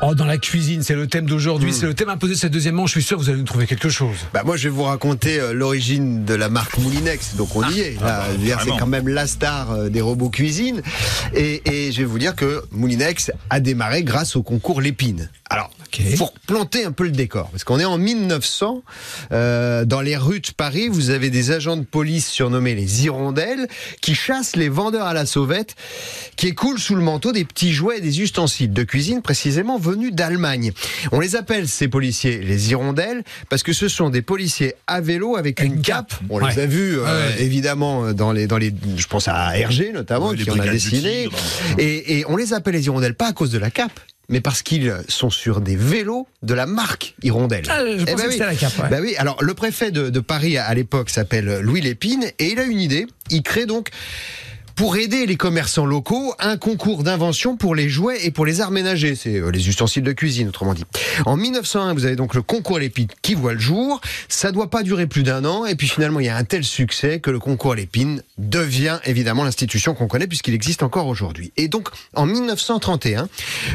Oh, dans la cuisine, c'est le thème d'aujourd'hui, c'est le thème imposé de cette deuxième manche. Je suis sûr que vous allez nous trouver quelque chose. Bah moi je vais vous raconter euh, l'origine de la marque Moulinex, donc on y est. Là, Je veux dire, c'est quand même la star euh, des robots cuisine. Et, et je vais vous dire que Moulinex a démarré grâce au concours Lépine. Alors, Pour planter un peu le décor, parce qu'on est en 1900, euh, dans les rues de Paris, vous avez des agents de police surnommés les hirondelles qui chassent les vendeurs à la sauvette, qui écoulent sous le manteau des petits jouets et des ustensiles de cuisine précisément venus d'Allemagne. On les appelle ces policiers les hirondelles parce que ce sont des policiers à vélo avec une une cape. cape. On les a vus euh, Ouais. évidemment dans les dans les je pense à Hergé notamment Ouais, qui en a dessiné et on les appelle les hirondelles pas à cause de la cape mais parce qu'ils sont sur des vélos de la marque Hirondelle. Ah, je Eh ben que oui. la cape, ouais. Bah oui, alors le préfet de, de Paris à l'époque s'appelle Louis Lépine et il a une idée. Il crée donc pour aider les commerçants locaux, un concours d'invention pour les jouets et pour les arts ménagers, c'est euh, les ustensiles de cuisine autrement dit. En 1901, vous avez donc le concours Lépine qui voit le jour. Ça doit pas durer plus d'un an et puis finalement il y a un tel succès que le concours Lépine devient évidemment l'institution qu'on connaît puisqu'il existe encore aujourd'hui. Et donc en 1931,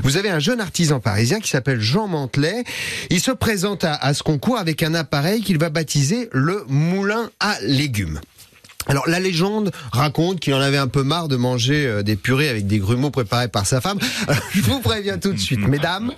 vous avez un jeune artisan parisien qui s'appelle Jean Mantelet. Il se présente à, à ce concours avec un appareil qu'il va baptiser le moulin à légumes. Alors la légende raconte qu'il en avait un peu marre de manger euh, des purées avec des grumeaux préparés par sa femme. Alors, je vous préviens tout de suite, mesdames,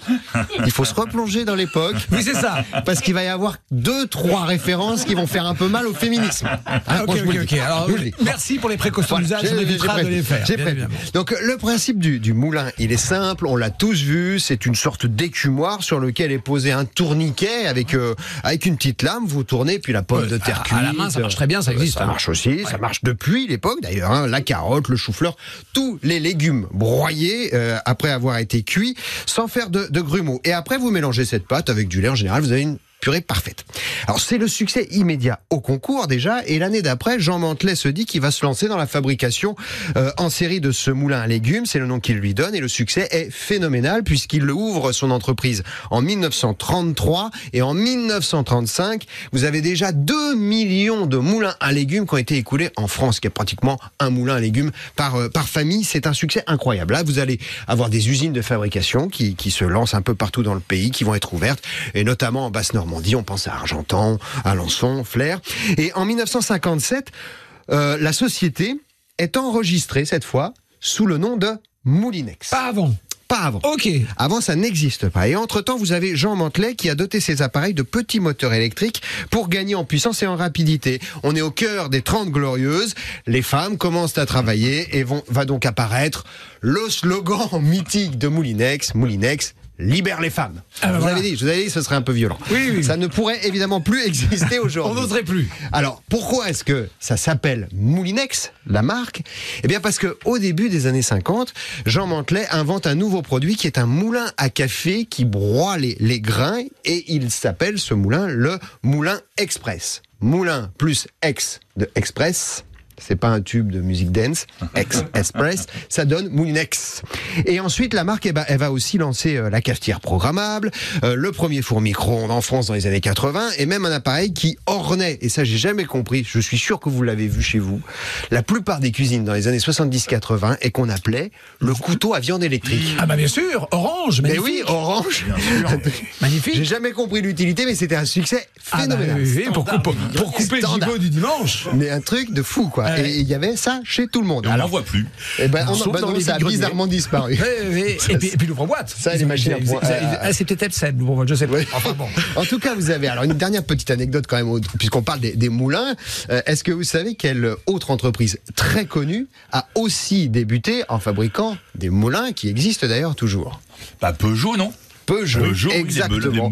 il faut se replonger dans l'époque. Oui, c'est ça. Parce qu'il va y avoir deux, trois références qui vont faire un peu mal au féminisme. Hein, Ah, ok, ok, dis. Alors, merci pour les précautions Voilà, on évitera de les faire. Bien. Donc le principe du, du moulin, il est simple, on l'a tous vu, c'est une sorte d'écumoire sur lequel est posé un tourniquet avec euh, avec une petite lame, vous tournez puis la pomme Ouais, de terre à- cuite. à la main, ça marche très bien, ça existe, Ça hein. marche aussi, ça marche depuis l'époque d'ailleurs, hein, la carotte, le chou-fleur, tous les légumes broyés euh, après avoir été cuits sans faire de, de grumeaux. Et après vous mélangez cette pâte avec du lait. En général, vous avez une parfaite. Alors c'est le succès immédiat au concours déjà, et l'année d'après, Jean Mantelet se dit qu'il va se lancer dans la fabrication euh, en série de ce moulin à légumes, c'est le nom qu'il lui donne, et le succès est phénoménal puisqu'il ouvre son entreprise en 1933 et en 1935, vous avez déjà 2 millions de moulins à légumes qui ont été écoulés en France, qui est pratiquement un moulin à légumes par, euh, par famille. C'est un succès incroyable. Là, vous allez avoir des usines de fabrication qui, qui se lancent un peu partout dans le pays, qui vont être ouvertes, et notamment en Basse-Normandie, on pense à Argentan, Alençon, Flers. Et en 1957, euh, la société est enregistrée cette fois sous le nom de Moulinex. Pas avant. Pas avant. Ok. Avant, ça n'existe pas. Et entre-temps, vous avez Jean Mantelet qui a doté ses appareils de petits moteurs électriques pour gagner en puissance et en rapidité. On est au cœur des 30 glorieuses. Les femmes commencent à travailler et vont, va donc apparaître le slogan mythique de Moulinex. Moulinex. Libère les femmes. Ah, bah vous voilà. avais dit, je vous avais dit, ce serait un peu violent. Oui, oui. Ça ne pourrait évidemment plus exister On aujourd'hui. n'oserait plus. Alors, pourquoi est-ce que ça s'appelle Moulinex, la marque? Eh bien, parce que au début des années 50, Jean Mantelet invente un nouveau produit qui est un moulin à café qui broie les, les grains et il s'appelle ce moulin le moulin express. Moulin plus ex de express. C'est pas un tube de musique dance, ex express, ça donne Moulinex. Et ensuite, la marque, eh ben, elle va aussi lancer euh, la cafetière programmable, euh, le premier four micro-ondes en France dans les années 80, et même un appareil qui ornait, et ça j'ai jamais compris, je suis sûr que vous l'avez vu chez vous, la plupart des cuisines dans les années 70-80, et qu'on appelait le couteau à viande électrique. Ah bah bien sûr, orange, Mais magnifique. oui, orange. Magnifique. J'ai jamais compris l'utilité, mais c'était un succès Ah bah phénoménal. oui, oui, pour, couper- pour couper le gigot du dimanche. Mais un truc de fou, quoi. Ouais. Et il y avait ça chez tout le monde. Et on n'en voit plus. eh ben, on, Sauf ben dans non, les ça a bizarrement disparu. Et puis, et puis l'ouvre-boîte. Ça, les machines à C'est- point- c'est- euh, ah, C'est peut-être Epson, l'ouvre-boîte, je sais pas. Enfin bon. En tout cas, vous avez alors une dernière petite anecdote quand même, puisqu'on parle des, des moulins. Euh, Est-ce que vous savez quelle autre entreprise très connue a aussi débuté en fabriquant des moulins qui existent d'ailleurs toujours? Pas Peugeot, non? Peugeot, Peugeot, exactement.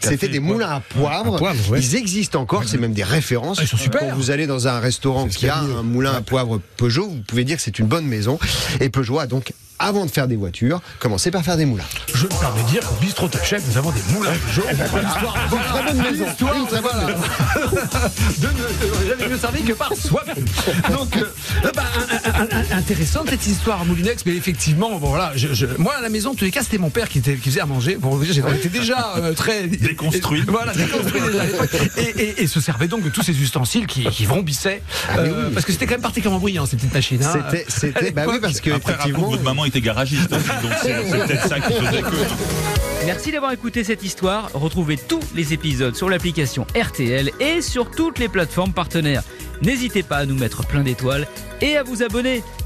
C'était des moulins à poivre. À poivre, ouais. Ils existent encore, c'est même des références. Ah, ils sont super. Quand vous allez dans un restaurant qui a de un moulin à poivre Peugeot, vous pouvez dire que c'est une bonne maison. Et Peugeot a donc avant de faire des voitures, commencez par faire des moulins. Je me permets de dire qu'au bistrot Top Chef, nous avons des moulins de jaune. Très bonne maison. Histoire, Une très bonne voilà. de ne jamais mieux servi que par soi-même. Donc, euh, bah, intéressante cette histoire à Moulinex, mais effectivement, bon voilà, je, je- moi à la maison, en tous les cas, c'était mon père qui, était, qui faisait à manger. Bon, déjà, j'étais déjà euh, très Déconstruit. Voilà, déconstruit déjà à l'époque. Et, et- et se servait donc de tous ces ustensiles qui, qui vrombissaient, euh, parce que c'était quand même particulièrement bruyant ces petites machines. hein. C'était, c'était, bah oui, parce que Après, effectivement. votre maman était garagiste, aussi, donc c'est c'est peut-être ça qui faisait que. Merci d'avoir écouté cette histoire. Retrouvez tous les épisodes sur l'application RTL et sur toutes les plateformes partenaires. N'hésitez pas à nous mettre plein d'étoiles et à vous abonner.